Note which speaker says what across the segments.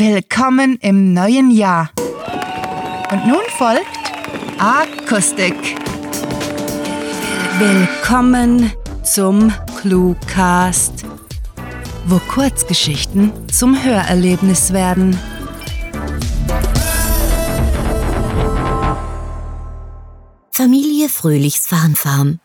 Speaker 1: Willkommen im neuen Jahr. Und nun folgt Akustik. Willkommen zum Cluecast, wo Kurzgeschichten zum Hörerlebnis werden.
Speaker 2: Familie Fröhlichs Farnfarm.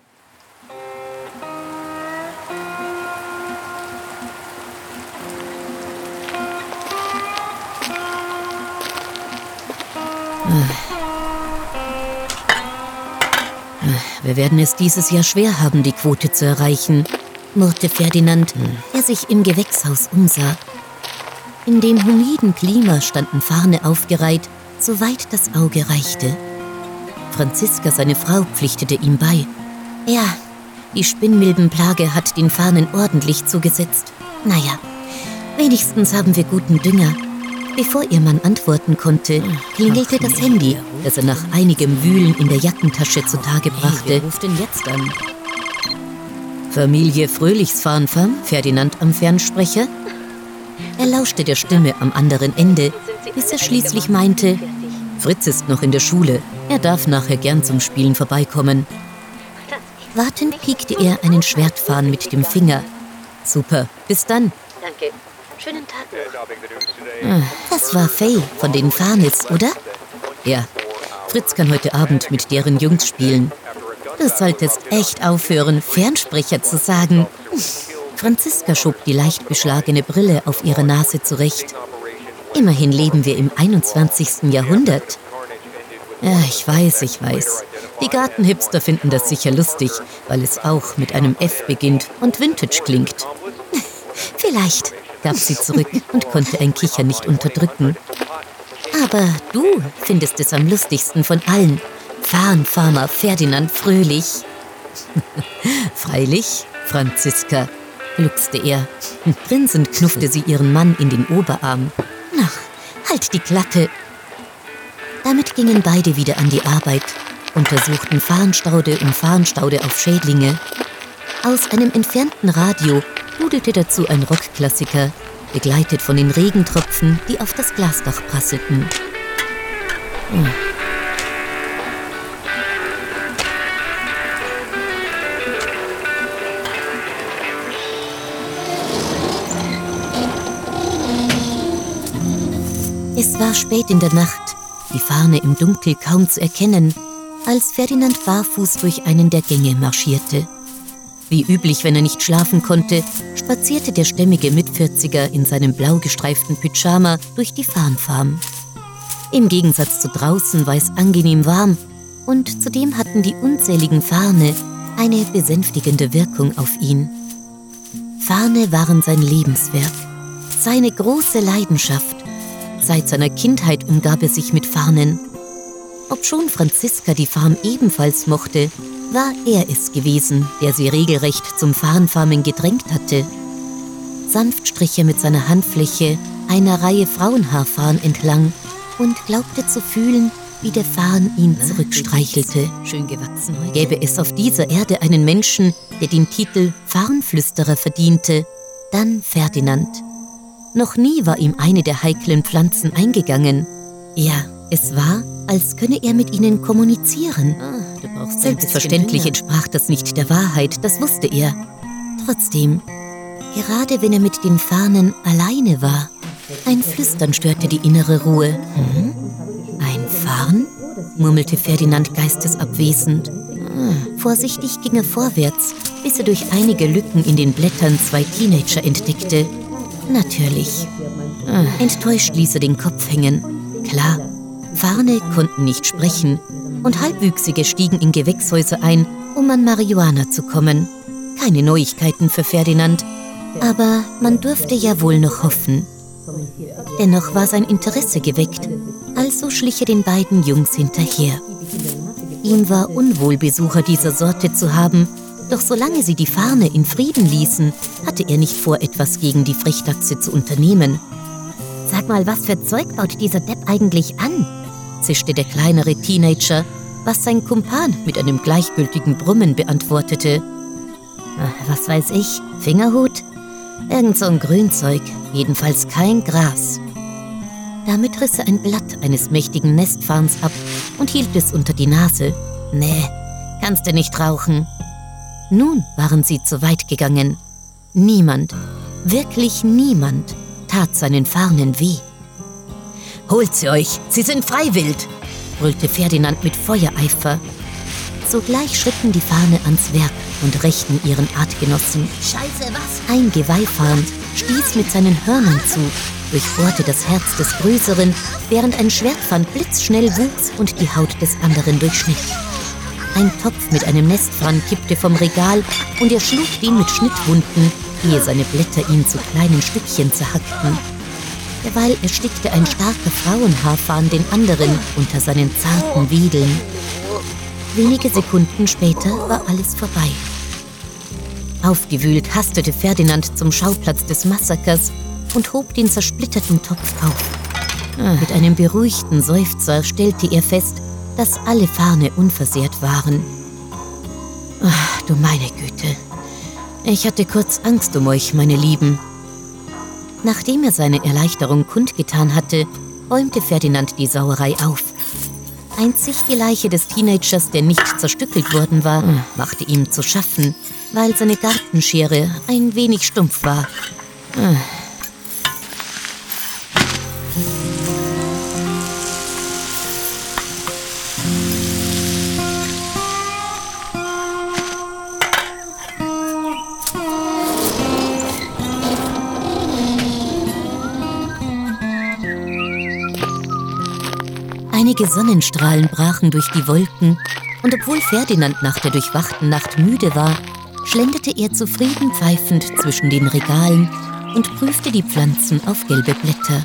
Speaker 2: Wir werden es dieses Jahr schwer haben, die Quote zu erreichen, murrte Ferdinand, der sich im Gewächshaus umsah. In dem humiden Klima standen Farne aufgereiht, soweit das Auge reichte. Franziska, seine Frau, pflichtete ihm bei. Ja, die Spinnmilbenplage hat den Fahnen ordentlich zugesetzt. Naja, wenigstens haben wir guten Dünger. Bevor ihr Mann antworten konnte, klingelte das Handy, das er nach einigem Wühlen in der Jackentasche zutage brachte. Hey, ruft denn jetzt an? Familie Fröhlichs Farnfarm, Ferdinand am Fernsprecher. Er lauschte der Stimme am anderen Ende, bis er schließlich meinte, Fritz ist noch in der Schule, er darf nachher gern zum Spielen vorbeikommen. Wartend piekte er einen Schwertfahren mit dem Finger. Super, bis dann. Danke. Schönen Tag. Ah, das war Faye von den Farnes, oder? Ja. Fritz kann heute Abend mit deren Jungs spielen. Du solltest echt aufhören, Fernsprecher zu sagen. Franziska schob die leicht beschlagene Brille auf ihre Nase zurecht. Immerhin leben wir im 21. Jahrhundert. Ja, ich weiß, ich weiß. Die Gartenhipster finden das sicher lustig, weil es auch mit einem F beginnt und Vintage klingt. Vielleicht, gab sie zurück und konnte ein Kicher nicht unterdrücken. Aber du findest es am lustigsten von allen. Farnfarmer Ferdinand Fröhlich. Freilich, Franziska, gluckste er. Grinsend knuffte sie ihren Mann in den Oberarm. Ach, halt die Klappe. Damit gingen beide wieder an die Arbeit, untersuchten Farnstaude um Farnstaude auf Schädlinge. Aus einem entfernten Radio dudelte dazu ein Rockklassiker, begleitet von den Regentropfen, die auf das Glasdach prasselten. Hm. Es war spät in der Nacht, die Fahne im Dunkel kaum zu erkennen, als Ferdinand barfuß durch einen der Gänge marschierte. Wie üblich, wenn er nicht schlafen konnte, spazierte der stämmige Mitvierziger in seinem blau gestreiften Pyjama durch die Farnfarm. Im Gegensatz zu draußen war es angenehm warm und zudem hatten die unzähligen Farne eine besänftigende Wirkung auf ihn. Farne waren sein Lebenswerk, seine große Leidenschaft. Seit seiner Kindheit umgab er sich mit Farnen. Obschon Franziska die Farm ebenfalls mochte, war er es gewesen, der sie regelrecht zum Farnfarmen gedrängt hatte. Sanft strich er mit seiner Handfläche einer Reihe Frauenhaarfarn entlang und glaubte zu fühlen, wie der Farn ihn zurückstreichelte. Schön gewachsen Gäbe es auf dieser Erde einen Menschen, der den Titel Farnflüsterer verdiente, dann Ferdinand. Noch nie war ihm eine der heiklen Pflanzen eingegangen. Ja, es war, als könne er mit ihnen kommunizieren. Selbstverständlich entsprach das nicht der Wahrheit, das wusste er. Trotzdem, gerade wenn er mit den Fahnen alleine war, ein Flüstern störte die innere Ruhe. Hm? Ein Farn? murmelte Ferdinand geistesabwesend. Ah, vorsichtig ging er vorwärts, bis er durch einige Lücken in den Blättern zwei Teenager entdeckte. Natürlich. Ah, enttäuscht ließ er den Kopf hängen. Klar, Farne konnten nicht sprechen und Halbwüchsige stiegen in Gewächshäuser ein, um an Marihuana zu kommen. Keine Neuigkeiten für Ferdinand, aber man durfte ja wohl noch hoffen. Dennoch war sein Interesse geweckt, also schlich er den beiden Jungs hinterher. Ihm war unwohl, Besucher dieser Sorte zu haben, doch solange sie die Fahne in Frieden ließen, hatte er nicht vor, etwas gegen die Frechdachse zu unternehmen. Sag mal, was für Zeug baut dieser Depp eigentlich an? Zischte der kleinere Teenager, was sein Kumpan mit einem gleichgültigen Brummen beantwortete. Was weiß ich, Fingerhut? Irgend so ein Grünzeug, jedenfalls kein Gras. Damit riss er ein Blatt eines mächtigen Nestfarns ab und hielt es unter die Nase. Nee, kannst du nicht rauchen. Nun waren sie zu weit gegangen. Niemand, wirklich niemand, tat seinen Farnen weh. Holt sie euch, sie sind freiwillig, brüllte Ferdinand mit Feuereifer. Sogleich schritten die Fahne ans Werk und rächten ihren Artgenossen.
Speaker 3: Scheiße, was?
Speaker 2: Ein Geweihfahnd stieß mit seinen Hörnern zu, durchbohrte das Herz des Größeren, während ein Schwertfahnd blitzschnell wuchs und die Haut des anderen durchschnitt. Ein Topf mit einem Nestfahn kippte vom Regal und er schlug den mit Schnittwunden, ehe seine Blätter ihn zu kleinen Stückchen zerhackten. Derweil erstickte ein starker Frauenhaarfahn den anderen unter seinen zarten Wedeln. Wenige Sekunden später war alles vorbei. Aufgewühlt hastete Ferdinand zum Schauplatz des Massakers und hob den zersplitterten Topf auf. Ah, mit einem beruhigten Seufzer stellte er fest, dass alle Farne unversehrt waren. Ach, du meine Güte. Ich hatte kurz Angst um euch, meine Lieben. Nachdem er seine Erleichterung kundgetan hatte, räumte Ferdinand die Sauerei auf. Einzig die Leiche des Teenagers, der nicht zerstückelt worden war, machte ihm zu schaffen, weil seine Gartenschere ein wenig stumpf war. Einige Sonnenstrahlen brachen durch die Wolken, und obwohl Ferdinand nach der durchwachten Nacht müde war, schlenderte er zufrieden pfeifend zwischen den Regalen und prüfte die Pflanzen auf gelbe Blätter.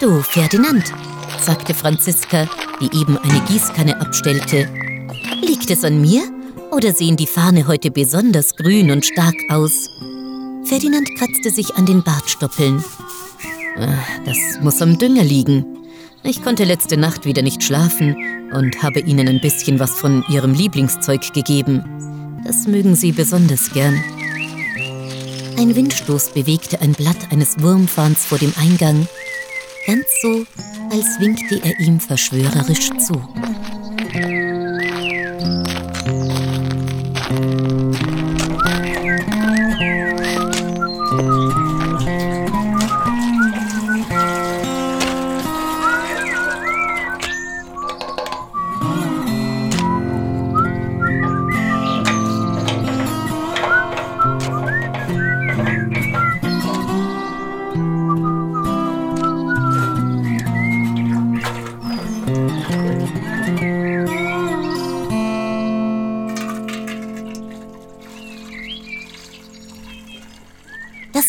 Speaker 2: Du, Ferdinand, sagte Franziska, die eben eine Gießkanne abstellte. Liegt es an mir oder sehen die Fahne heute besonders grün und stark aus? Ferdinand kratzte sich an den Bartstoppeln. Ah, das muss am Dünger liegen. Ich konnte letzte Nacht wieder nicht schlafen und habe Ihnen ein bisschen was von Ihrem Lieblingszeug gegeben. Das mögen Sie besonders gern. Ein Windstoß bewegte ein Blatt eines Wurmfahns vor dem Eingang, ganz so, als winkte er ihm verschwörerisch zu.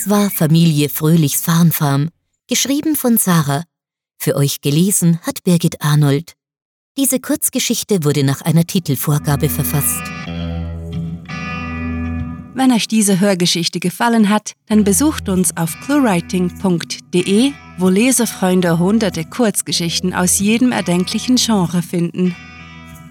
Speaker 2: Das war Familie Fröhlichs Farnfarm, geschrieben von Sarah. Für euch gelesen hat Birgit Arnold. Diese Kurzgeschichte wurde nach einer Titelvorgabe verfasst.
Speaker 1: Wenn euch diese Hörgeschichte gefallen hat, dann besucht uns auf cluewriting.de, wo Lesefreunde hunderte Kurzgeschichten aus jedem erdenklichen Genre finden.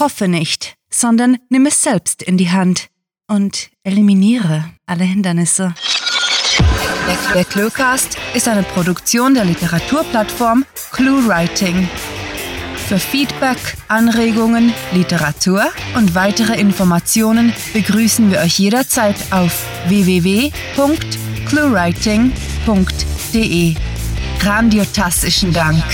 Speaker 1: Hoffe nicht, sondern nimm es selbst in die Hand und eliminiere alle Hindernisse. Der Cluecast ist eine Produktion der Literaturplattform ClueWriting. Für Feedback, Anregungen, Literatur und weitere Informationen begrüßen wir euch jederzeit auf www.cluewriting.de. Grandiotastischen Dank.